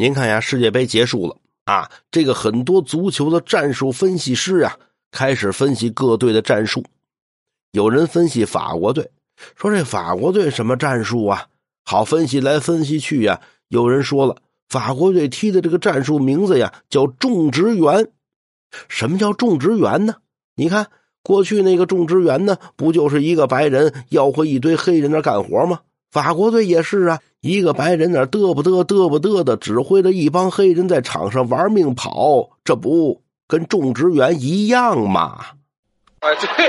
您看呀，世界杯结束了啊，这个很多足球的战术分析师呀，开始分析各队的战术。有人分析法国队，说这法国队什么战术啊？好分析来分析去呀。有人说了，法国队踢的这个战术名字呀，叫种植园。什么叫种植园呢？你看过去那个种植园呢，不就是一个白人要回一堆黑人那干活吗？法国队也是啊。一个白人那嘚不嘚嘚不嘚的，指挥着一帮黑人在场上玩命跑，这不跟种植园一样吗？啊，对